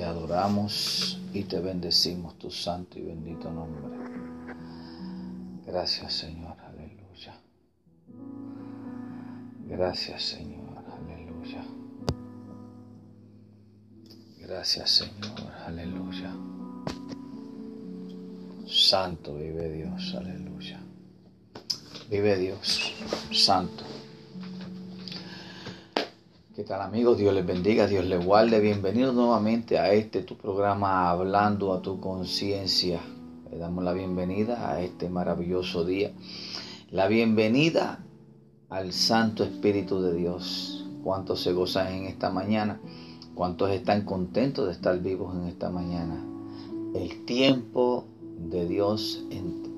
te adoramos y te bendecimos tu santo y bendito nombre. Gracias Señor, aleluya. Gracias Señor, aleluya. Gracias Señor, aleluya. Santo vive Dios, aleluya. Vive Dios, santo. ¿Qué tal amigos? Dios les bendiga, Dios les guarde. Bienvenidos nuevamente a este tu programa Hablando a tu conciencia. Le damos la bienvenida a este maravilloso día. La bienvenida al Santo Espíritu de Dios. ¿Cuántos se gozan en esta mañana? ¿Cuántos están contentos de estar vivos en esta mañana? El tiempo de Dios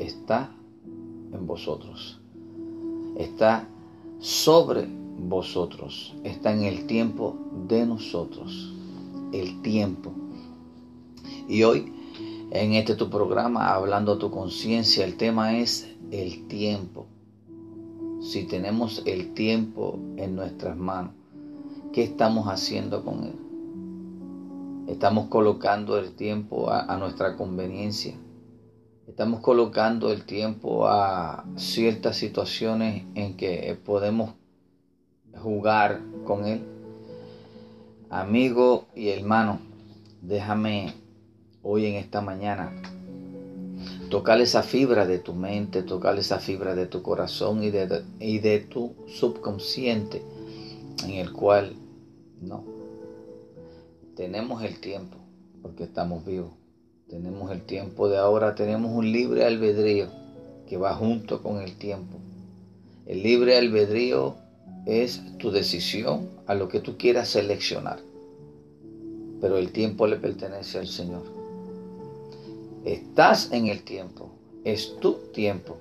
está en vosotros. Está sobre vosotros, está en el tiempo de nosotros, el tiempo. Y hoy, en este tu programa, hablando a tu conciencia, el tema es el tiempo. Si tenemos el tiempo en nuestras manos, ¿qué estamos haciendo con él? Estamos colocando el tiempo a, nuestra conveniencia. Estamos colocando el tiempo a ciertas situaciones en que podemos jugar con Él. Amigo y hermano, déjame hoy en esta mañana tocar esa fibra de tu mente, tocar esa fibra de tu corazón y de, y de tu subconsciente en el cual no. Tenemos el tiempo porque estamos vivos. Tenemos el tiempo de ahora, tenemos un libre albedrío que va junto con el tiempo. El libre albedrío es tu decisión a lo que tú quieras seleccionar. Pero el tiempo le pertenece al Señor. Estás en el tiempo, es tu tiempo.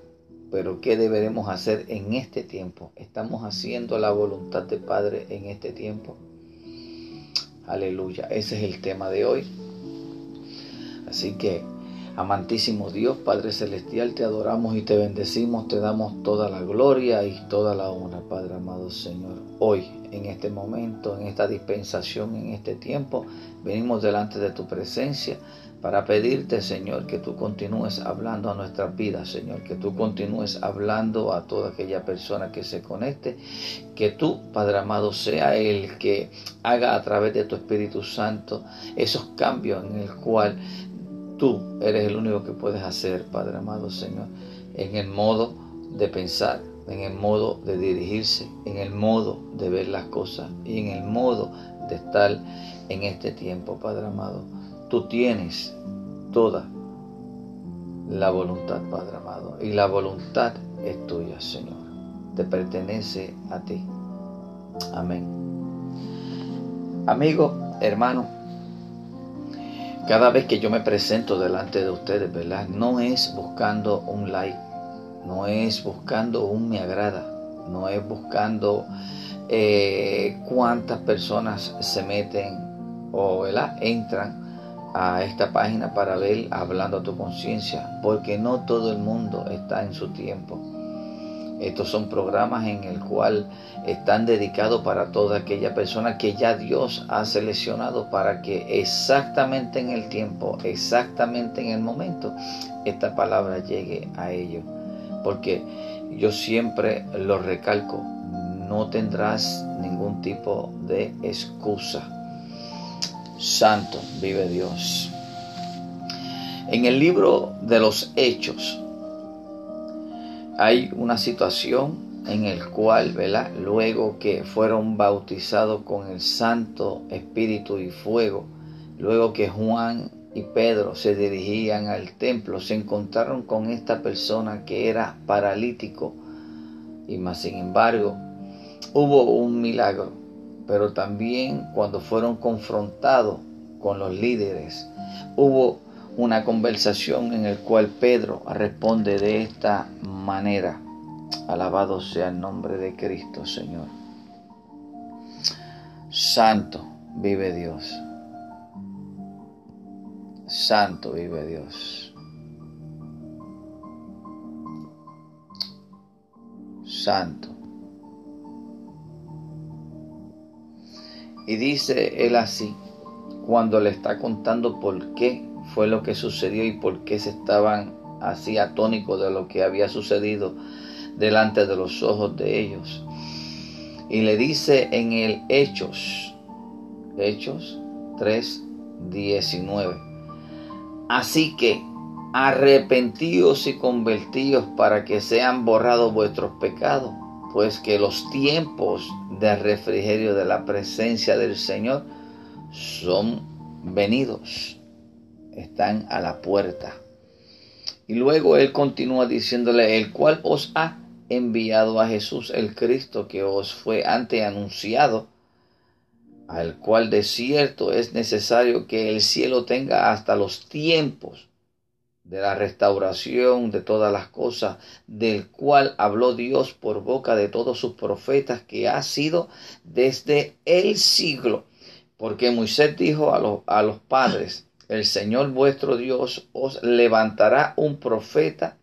Pero ¿qué deberemos hacer en este tiempo? ¿Estamos haciendo la voluntad de Padre en este tiempo? Aleluya, ese es el tema de hoy. Así que Amantísimo Dios, Padre Celestial, te adoramos y te bendecimos, te damos toda la gloria y toda la honra, Padre amado Señor. Hoy, en este momento, en esta dispensación, en este tiempo, venimos delante de tu presencia para pedirte, Señor, que tú continúes hablando a nuestras vidas, Señor, que tú continúes hablando a toda aquella persona que se conecte, que tú, Padre amado, sea el que haga a través de tu Espíritu Santo esos cambios en el cual Tú eres el único que puedes hacer, Padre amado Señor, en el modo de pensar, en el modo de dirigirse, en el modo de ver las cosas y en el modo de estar en este tiempo, Padre amado. Tú tienes toda la voluntad, Padre amado, y la voluntad es tuya, Señor. Te pertenece a ti. Amén. Amigo, hermano, cada vez que yo me presento delante de ustedes, ¿verdad? No es buscando un like, no es buscando un me agrada, no es buscando eh, cuántas personas se meten o ¿verdad? entran a esta página para ver hablando a tu conciencia, porque no todo el mundo está en su tiempo. Estos son programas en el cual están dedicados para toda aquella persona que ya Dios ha seleccionado para que exactamente en el tiempo, exactamente en el momento, esta palabra llegue a ellos. Porque yo siempre lo recalco, no tendrás ningún tipo de excusa. Santo, vive Dios. En el libro de los Hechos, hay una situación en el cual, ¿verdad? Luego que fueron bautizados con el Santo Espíritu y Fuego, luego que Juan y Pedro se dirigían al templo, se encontraron con esta persona que era paralítico y más sin embargo hubo un milagro, pero también cuando fueron confrontados con los líderes, hubo una conversación en el cual Pedro responde de esta manera. Alabado sea el nombre de Cristo, Señor. Santo vive Dios. Santo vive Dios. Santo. Y dice él así, cuando le está contando por qué fue lo que sucedió y por qué se estaban así atónicos de lo que había sucedido delante de los ojos de ellos. Y le dice en el Hechos, Hechos 3, 19. Así que arrepentíos y convertíos para que sean borrados vuestros pecados, pues que los tiempos de refrigerio de la presencia del Señor son venidos, están a la puerta. Y luego él continúa diciéndole, el cual os ha enviado a Jesús el Cristo que os fue antes anunciado, al cual de cierto es necesario que el cielo tenga hasta los tiempos de la restauración de todas las cosas, del cual habló Dios por boca de todos sus profetas, que ha sido desde el siglo. Porque Moisés dijo a, los, a los padres, el Señor vuestro Dios os levantará un profeta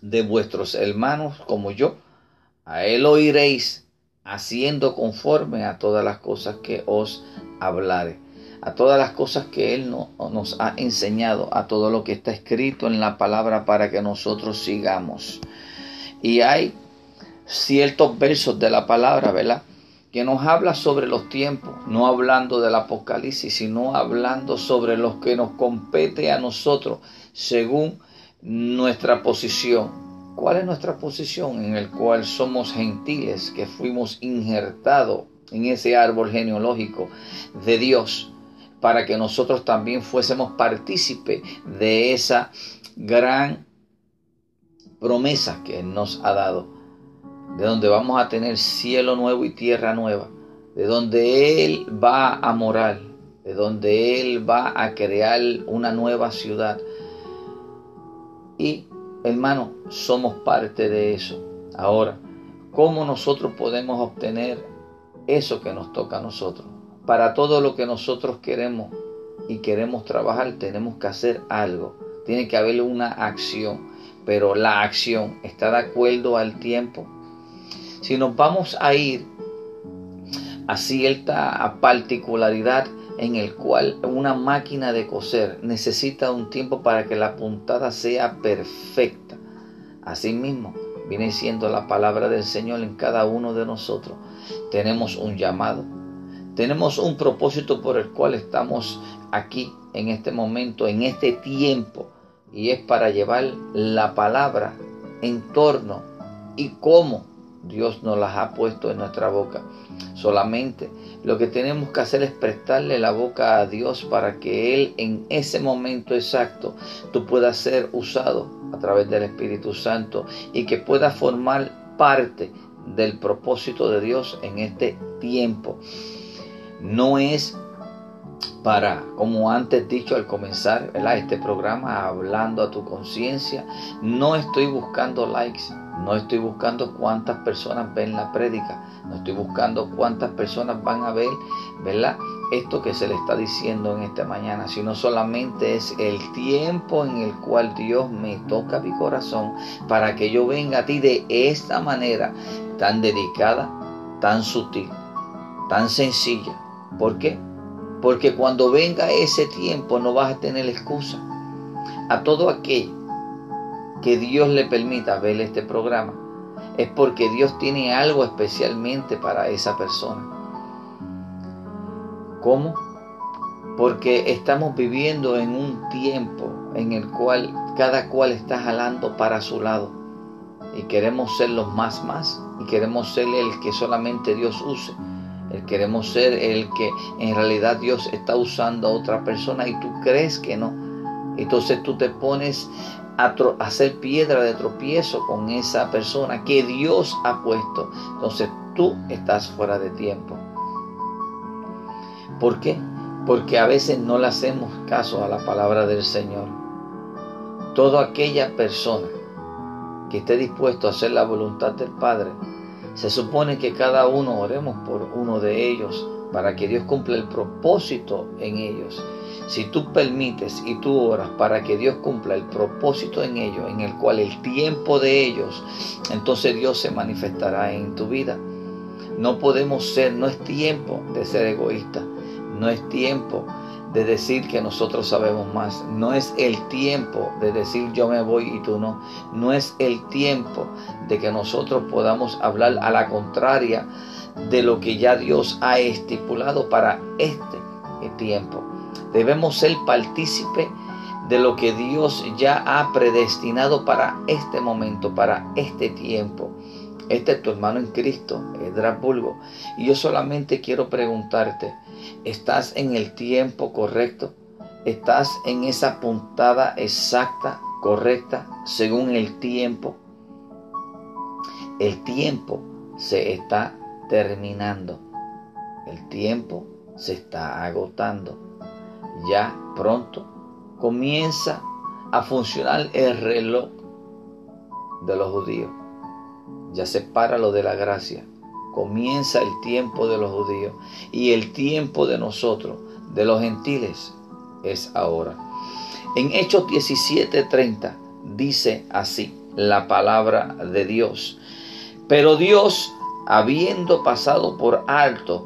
de vuestros hermanos como yo. A él oiréis haciendo conforme a todas las cosas que os hablaré a todas las cosas que Él nos ha enseñado, a todo lo que está escrito en la palabra para que nosotros sigamos. Y hay ciertos versos de la palabra, ¿verdad? Que nos habla sobre los tiempos, no hablando del Apocalipsis, sino hablando sobre lo que nos compete a nosotros según nuestra posición. ¿Cuál es nuestra posición en el cual somos gentiles, que fuimos injertados en ese árbol genealógico de Dios? para que nosotros también fuésemos partícipe de esa gran promesa que nos ha dado, de donde vamos a tener cielo nuevo y tierra nueva, de donde Él va a morar, de donde Él va a crear una nueva ciudad. Y, hermano, somos parte de eso. Ahora, ¿cómo nosotros podemos obtener eso que nos toca a nosotros? para todo lo que nosotros queremos y queremos trabajar, tenemos que hacer algo. Tiene que haber una acción, pero la acción está de acuerdo al tiempo. Si nos vamos a ir a cierta particularidad en el cual una máquina de coser necesita un tiempo para que la puntada sea perfecta. Asimismo, viene siendo la palabra del Señor en cada uno de nosotros. Tenemos un llamado, tenemos un propósito por el cual estamos aquí en este momento, en este tiempo, y es para llevar la palabra en torno y cómo Dios nos las ha puesto en nuestra boca. Solamente lo que tenemos que hacer es prestarle la boca a Dios para que Él en ese momento exacto tú puedas ser usado a través del Espíritu Santo y que pueda formar parte del propósito de Dios en este tiempo. No es para, como antes dicho al comenzar este programa, hablando a tu conciencia, no estoy buscando likes, no estoy buscando cuántas personas ven la prédica, no estoy buscando cuántas personas van a ver, ¿verdad? Esto que se le está diciendo en esta mañana, sino solamente es el tiempo en el cual Dios me toca mi corazón para que yo venga a ti de esta manera tan dedicada, tan sutil, tan sencilla, ¿Por qué? Porque cuando venga ese tiempo no vas a tener excusa. A todo aquel que Dios le permita ver este programa es porque Dios tiene algo especialmente para esa persona. ¿Cómo? Porque estamos viviendo en un tiempo en el cual cada cual está jalando para su lado y queremos ser los más más y queremos ser el que solamente Dios use el queremos ser el que en realidad Dios está usando a otra persona y tú crees que no. Entonces tú te pones a, hacer piedra de tropiezo con esa persona que Dios ha puesto. Entonces tú estás fuera de tiempo. ¿Por qué? Porque a veces no le hacemos caso a la palabra del Señor. Toda aquella persona que esté dispuesto a hacer la voluntad del Padre, se supone que cada uno oremos por uno de ellos para que Dios cumpla el propósito en ellos. Si tú permites y tú oras para que Dios cumpla el propósito en ellos, en el cual el tiempo de ellos, entonces Dios se manifestará en tu vida. No podemos ser, no es tiempo de ser egoísta, no es tiempo de decir que nosotros sabemos más. No es el tiempo de decir yo me voy y tú no. No es el tiempo de que nosotros podamos hablar a la contraria de lo que ya Dios ha estipulado para este tiempo. Debemos ser partícipe de lo que Dios ya ha predestinado para este momento, para este tiempo. Este es tu hermano en Cristo, Edras Bulgo. Y yo solamente quiero preguntarte, ¿estás en el tiempo correcto? ¿Estás en esa puntada exacta, correcta, según el tiempo? El tiempo se está terminando. El tiempo se está agotando. Ya pronto comienza a funcionar el reloj de los judíos ya se para lo de la gracia. Comienza el tiempo de los judíos y el tiempo de nosotros, de los gentiles, es ahora. En Hechos 17:30 dice así la palabra de Dios. Pero Dios, habiendo pasado por alto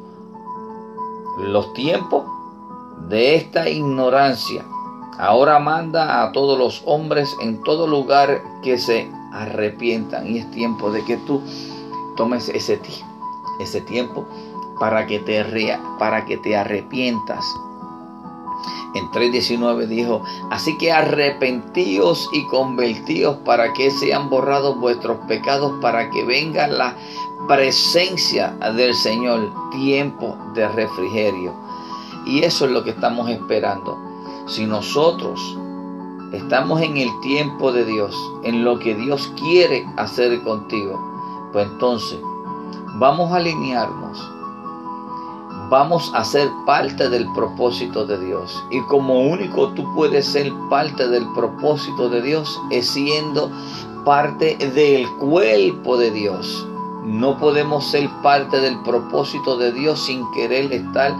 los tiempos de esta ignorancia, ahora manda a todos los hombres en todo lugar que se arrepientan y es tiempo de que tú tomes ese, ese tiempo para que te, para que te arrepientas. En 3.19 dijo, así que arrepentíos y convertíos para que sean borrados vuestros pecados, para que venga la presencia del Señor, tiempo de refrigerio. Y eso es lo que estamos esperando. Si nosotros estamos en el tiempo de Dios, en lo que Dios quiere hacer contigo, pues entonces vamos a alinearnos, vamos a ser parte del propósito de Dios. Y como único tú puedes ser parte del propósito de Dios es siendo parte del cuerpo de Dios. No podemos ser parte del propósito de Dios sin querer estar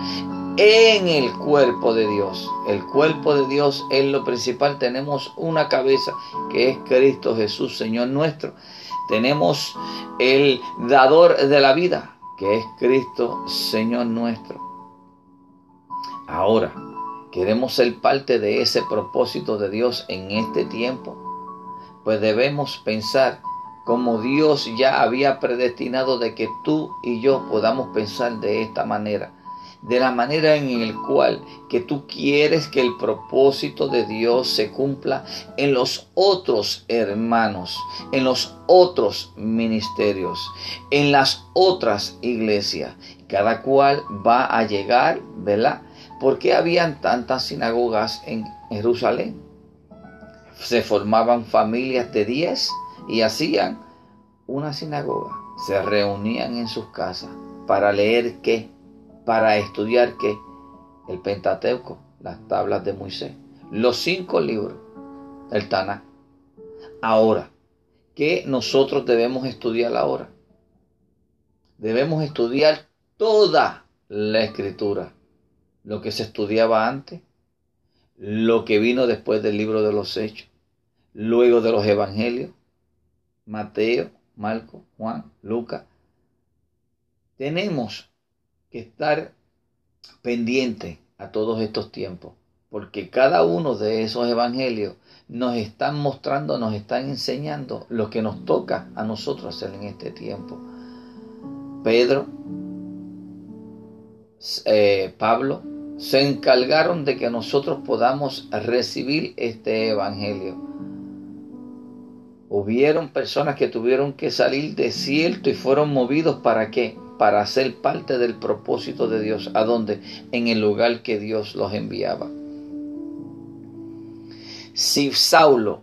en el cuerpo de Dios. El cuerpo de Dios es lo principal. Tenemos una cabeza que es Cristo Jesús, Señor nuestro. Tenemos el dador de la vida, que es Cristo, Señor nuestro. Ahora, queremos ser parte de ese propósito de Dios en este tiempo. Pues debemos pensar como Dios ya había predestinado de que tú y yo podamos pensar de esta manera de la manera en el cual que tú quieres que el propósito de Dios se cumpla en los otros hermanos, en los otros ministerios, en las otras iglesias. Cada cual va a llegar, ¿verdad? ¿Por qué habían tantas sinagogas en Jerusalén? Se formaban familias de diez y hacían una sinagoga. Se reunían en sus casas para leer qué? para estudiar que el Pentateuco, las tablas de Moisés, los cinco libros del Tanakh. Ahora, ¿qué nosotros debemos estudiar ahora? Debemos estudiar toda la escritura, lo que se estudiaba antes, lo que vino después del libro de los Hechos, luego de los Evangelios, Mateo, Marco, Juan, Lucas. Tenemos que estar pendiente a todos estos tiempos, porque cada uno de esos evangelios nos están mostrando, nos están enseñando lo que nos toca a nosotros hacer en este tiempo. Pedro, eh, Pablo, se encargaron de que nosotros podamos recibir este evangelio. Hubieron personas que tuvieron que salir desierto y fueron movidos para qué? para ser parte del propósito de Dios. ¿A dónde? En el lugar que Dios los enviaba. Si Saulo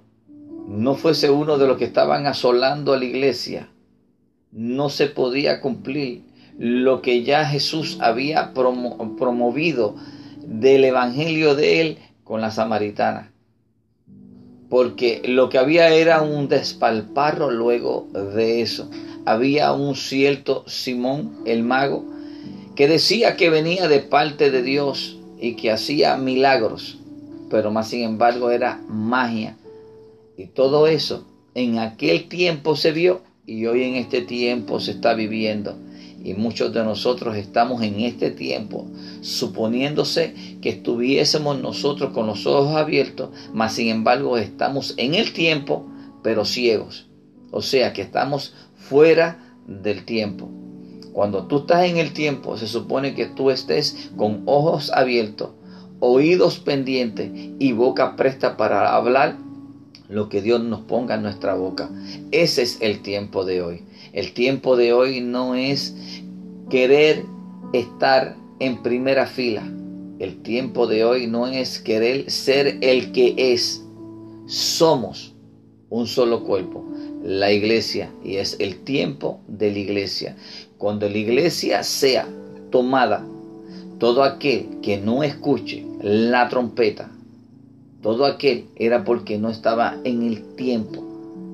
no fuese uno de los que estaban asolando a la iglesia, no se podía cumplir lo que ya Jesús había promovido del evangelio de él con la samaritana. Porque lo que había era un despalparro luego de eso había un cierto Simón el mago que decía que venía de parte de Dios y que hacía milagros, pero más sin embargo era magia. Y todo eso en aquel tiempo se vio y hoy en este tiempo se está viviendo. Y muchos de nosotros estamos en este tiempo suponiéndose que estuviésemos nosotros con los ojos abiertos, mas sin embargo estamos en el tiempo, pero ciegos. O sea que estamos fuera del tiempo. Cuando tú estás en el tiempo, se supone que tú estés con ojos abiertos, oídos pendientes y boca presta para hablar lo que Dios nos ponga en nuestra boca. Ese es el tiempo de hoy. El tiempo de hoy no es querer estar en primera fila. El tiempo de hoy no es querer ser el que es. Somos un solo cuerpo, la iglesia, y es el tiempo de la iglesia. Cuando la iglesia sea tomada, todo aquel que no escuche la trompeta, todo aquel era porque no estaba en el tiempo.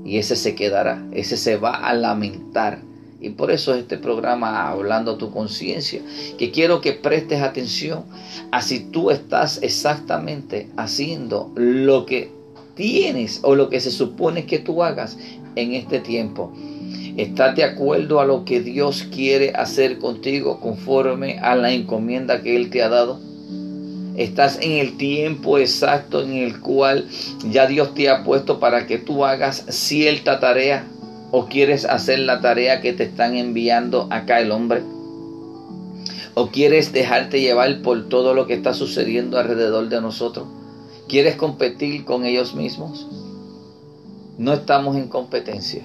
Y ese se quedará, ese se va a lamentar. Y por eso este programa hablando a tu conciencia, que quiero que prestes atención a si tú estás exactamente haciendo lo que tienes o lo que se supone que tú hagas en este tiempo. ¿Estás de acuerdo a lo que Dios quiere hacer contigo conforme a la encomienda que Él te ha dado? Estás en el tiempo exacto en el cual ya Dios te ha puesto para que tú hagas cierta tarea o quieres hacer la tarea que te están enviando acá el hombre. O quieres dejarte llevar por todo lo que está sucediendo alrededor de nosotros. ¿Quieres competir con ellos mismos? No estamos en competencia.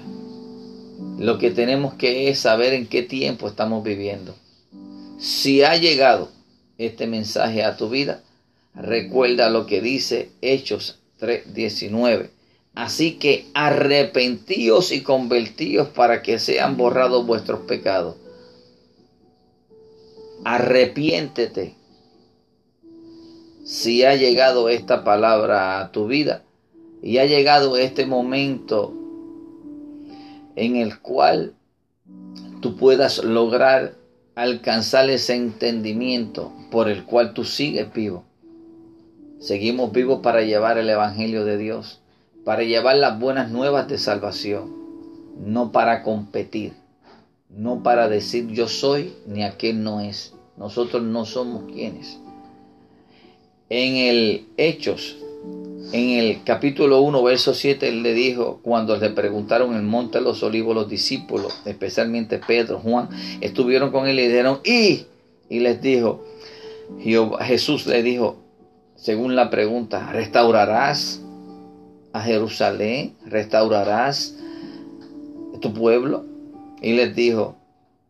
Lo que tenemos que es saber en qué tiempo estamos viviendo. Si ha llegado este mensaje a tu vida, recuerda lo que dice Hechos 3:19. Así que arrepentíos y convertíos para que sean borrados vuestros pecados. Arrepiéntete. Si ha llegado esta palabra a tu vida y ha llegado este momento en el cual tú puedas lograr alcanzar ese entendimiento por el cual tú sigues vivo. Seguimos vivos para llevar el Evangelio de Dios, para llevar las buenas nuevas de salvación, no para competir, no para decir yo soy ni aquel no es. Nosotros no somos quienes. En el Hechos en el capítulo 1, verso 7, él le dijo, cuando le preguntaron el monte de los olivos, los discípulos, especialmente Pedro, Juan, estuvieron con él y le dijeron, y, y les dijo, Jesús le dijo, según la pregunta, ¿restaurarás a Jerusalén? ¿Restaurarás tu pueblo? Y les dijo,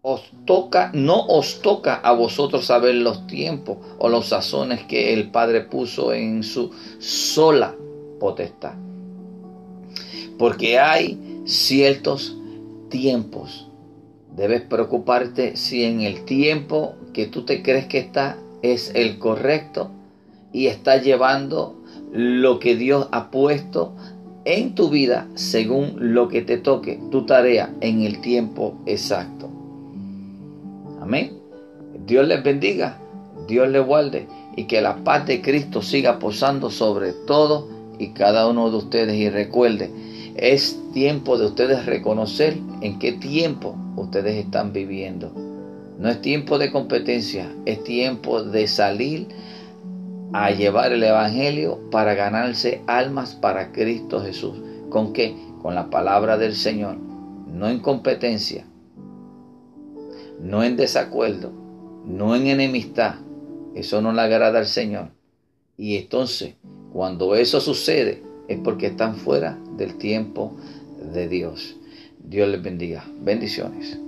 no os toca a vosotros saber los tiempos o los sazones que el Padre puso en su sola potestad. Porque hay ciertos tiempos. Debes preocuparte si en el tiempo que tú te crees que está es el correcto y está llevando lo que Dios ha puesto en tu vida según lo que te toque, tu tarea en el tiempo exacto. Amén. Dios les bendiga, Dios les guarde y que la paz de Cristo siga posando sobre todo y cada uno de ustedes. Y recuerde, es tiempo de ustedes reconocer en qué tiempo ustedes están viviendo. No es tiempo de competencia, es tiempo de salir a llevar el Evangelio para ganarse almas para Cristo Jesús. ¿Con qué? Con la palabra del Señor. No en competencia, no en desacuerdo, no en enemistad. Eso no le agrada al Señor. Y entonces, cuando eso sucede, es porque están fuera del tiempo de Dios. Dios les bendiga. Bendiciones.